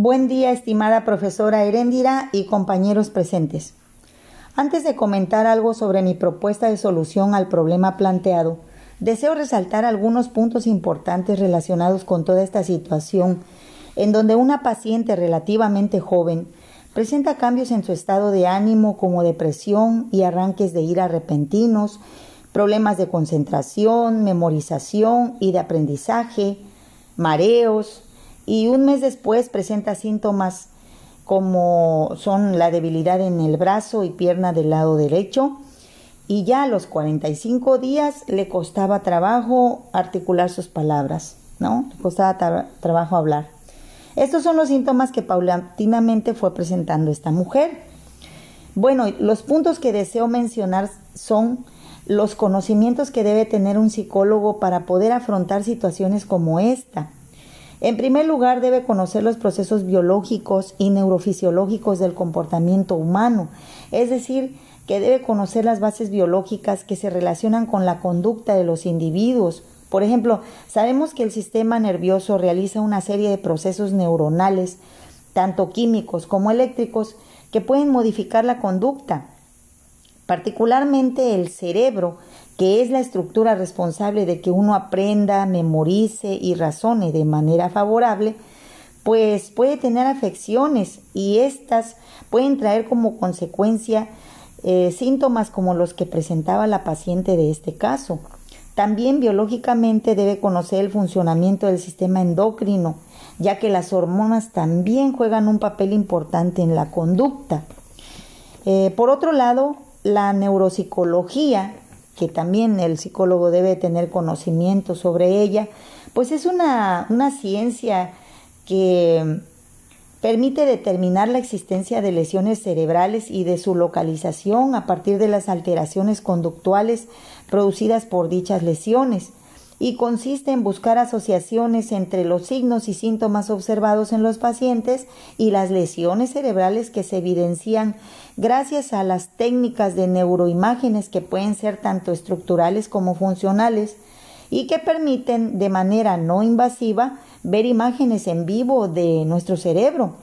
Buen día, estimada profesora Heréndira y compañeros presentes. Antes de comentar algo sobre mi propuesta de solución al problema planteado, deseo resaltar algunos puntos importantes relacionados con toda esta situación, en donde una paciente relativamente joven presenta cambios en su estado de ánimo como depresión y arranques de ira repentinos, problemas de concentración, memorización y de aprendizaje, mareos, y un mes después presenta síntomas como son la debilidad en el brazo y pierna del lado derecho y ya a los 45 días le costaba trabajo articular sus palabras, ¿no? Le costaba trabajo hablar. Estos son los síntomas que paulatinamente fue presentando esta mujer. Bueno, los puntos que deseo mencionar son los conocimientos que debe tener un psicólogo para poder afrontar situaciones como esta. En primer lugar, debe conocer los procesos biológicos y neurofisiológicos del comportamiento humano, es decir, que debe conocer las bases biológicas que se relacionan con la conducta de los individuos. Por ejemplo, sabemos que el sistema nervioso realiza una serie de procesos neuronales, tanto químicos como eléctricos, que pueden modificar la conducta. Particularmente el cerebro que es la estructura responsable de que uno aprenda, memorice y razone de manera favorable, pues puede tener afecciones y estas pueden traer como consecuencia eh, síntomas como los que presentaba la paciente de este caso. También biológicamente debe conocer el funcionamiento del sistema endocrino, ya que las hormonas también juegan un papel importante en la conducta. Eh, por otro lado, la neuropsicología que también el psicólogo debe tener conocimiento sobre ella, pues es una, una ciencia que permite determinar la existencia de lesiones cerebrales y de su localización a partir de las alteraciones conductuales producidas por dichas lesiones y consiste en buscar asociaciones entre los signos y síntomas observados en los pacientes y las lesiones cerebrales que se evidencian gracias a las técnicas de neuroimágenes que pueden ser tanto estructurales como funcionales y que permiten de manera no invasiva ver imágenes en vivo de nuestro cerebro.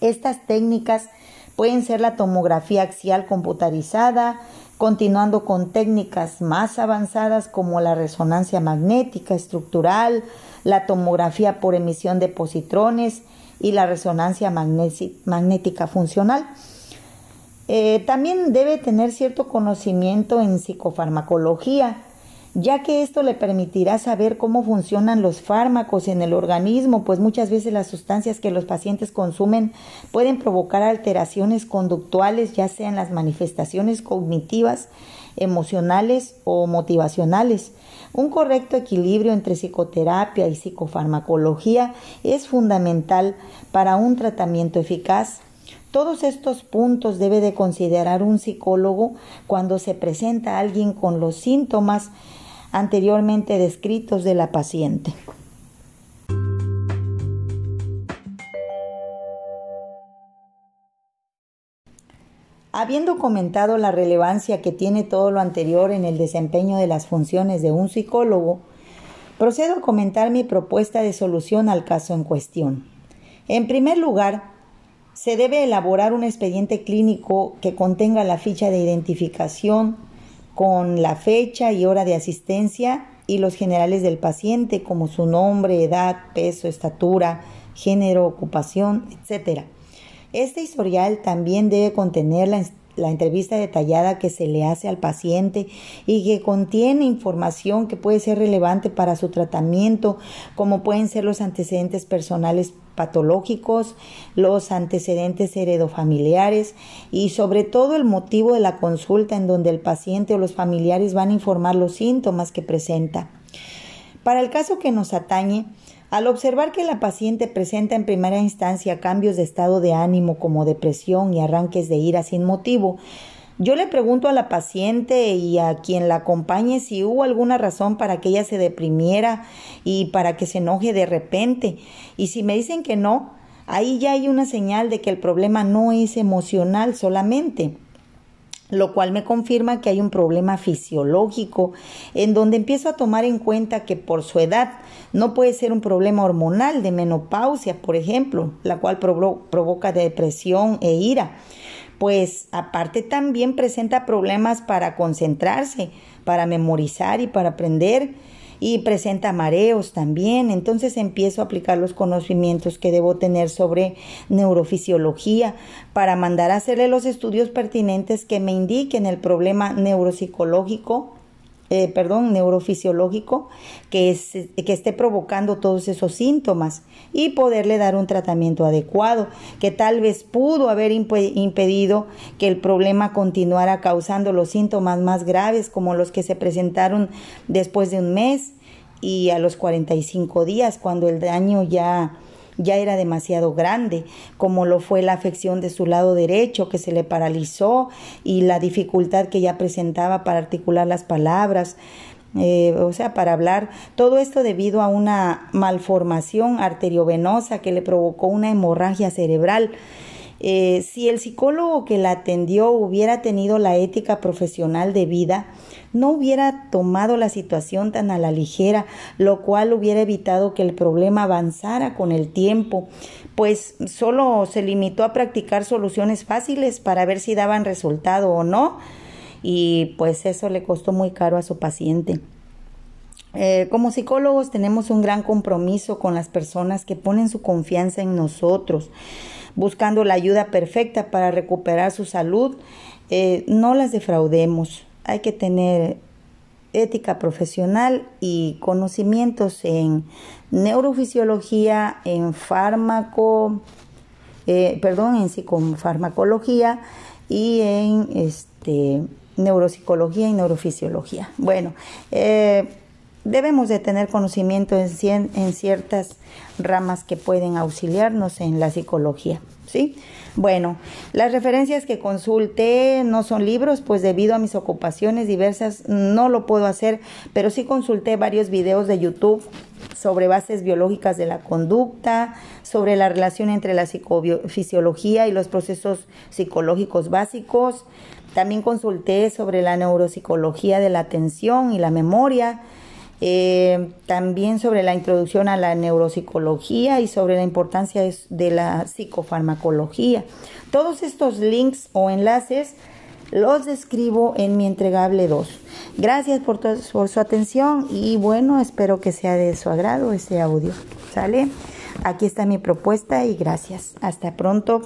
Estas técnicas pueden ser la tomografía axial computarizada, continuando con técnicas más avanzadas como la resonancia magnética estructural, la tomografía por emisión de positrones y la resonancia magnética funcional. Eh, también debe tener cierto conocimiento en psicofarmacología, ya que esto le permitirá saber cómo funcionan los fármacos en el organismo, pues muchas veces las sustancias que los pacientes consumen pueden provocar alteraciones conductuales, ya sean las manifestaciones cognitivas, emocionales o motivacionales. Un correcto equilibrio entre psicoterapia y psicofarmacología es fundamental para un tratamiento eficaz. Todos estos puntos debe de considerar un psicólogo cuando se presenta a alguien con los síntomas anteriormente descritos de la paciente. Habiendo comentado la relevancia que tiene todo lo anterior en el desempeño de las funciones de un psicólogo, procedo a comentar mi propuesta de solución al caso en cuestión. En primer lugar, se debe elaborar un expediente clínico que contenga la ficha de identificación, con la fecha y hora de asistencia y los generales del paciente como su nombre, edad, peso, estatura, género, ocupación, etc. Este historial también debe contener la, la entrevista detallada que se le hace al paciente y que contiene información que puede ser relevante para su tratamiento, como pueden ser los antecedentes personales patológicos, los antecedentes heredofamiliares y sobre todo el motivo de la consulta en donde el paciente o los familiares van a informar los síntomas que presenta. Para el caso que nos atañe, al observar que la paciente presenta en primera instancia cambios de estado de ánimo como depresión y arranques de ira sin motivo, yo le pregunto a la paciente y a quien la acompañe si hubo alguna razón para que ella se deprimiera y para que se enoje de repente. Y si me dicen que no, ahí ya hay una señal de que el problema no es emocional solamente. Lo cual me confirma que hay un problema fisiológico en donde empiezo a tomar en cuenta que por su edad no puede ser un problema hormonal de menopausia, por ejemplo, la cual provoca depresión e ira, pues aparte también presenta problemas para concentrarse, para memorizar y para aprender y presenta mareos también. Entonces empiezo a aplicar los conocimientos que debo tener sobre neurofisiología para mandar a hacerle los estudios pertinentes que me indiquen el problema neuropsicológico eh, perdón, neurofisiológico que, que esté provocando todos esos síntomas y poderle dar un tratamiento adecuado que tal vez pudo haber impedido que el problema continuara causando los síntomas más graves como los que se presentaron después de un mes y a los 45 días cuando el daño ya ya era demasiado grande, como lo fue la afección de su lado derecho que se le paralizó y la dificultad que ya presentaba para articular las palabras. Eh, o sea, para hablar, todo esto debido a una malformación arteriovenosa que le provocó una hemorragia cerebral. Eh, si el psicólogo que la atendió hubiera tenido la ética profesional de vida, no hubiera tomado la situación tan a la ligera, lo cual hubiera evitado que el problema avanzara con el tiempo, pues solo se limitó a practicar soluciones fáciles para ver si daban resultado o no, y pues eso le costó muy caro a su paciente. Eh, como psicólogos tenemos un gran compromiso con las personas que ponen su confianza en nosotros, buscando la ayuda perfecta para recuperar su salud. Eh, no las defraudemos hay que tener ética profesional y conocimientos en neurofisiología, en fármaco, eh, perdón, en psicofarmacología y en este, neuropsicología y neurofisiología. Bueno, eh, debemos de tener conocimiento en, en ciertas ramas que pueden auxiliarnos en la psicología, ¿sí? Bueno, las referencias que consulté no son libros, pues debido a mis ocupaciones diversas no lo puedo hacer, pero sí consulté varios videos de YouTube sobre bases biológicas de la conducta, sobre la relación entre la psicofisiología y los procesos psicológicos básicos. También consulté sobre la neuropsicología de la atención y la memoria, eh, también sobre la introducción a la neuropsicología y sobre la importancia de, la psicofarmacología. Todos estos links o enlaces los describo en mi entregable 2. Gracias por, por su atención y bueno, espero que sea de su agrado este audio. ¿Sale? Aquí está mi propuesta y gracias. Hasta pronto.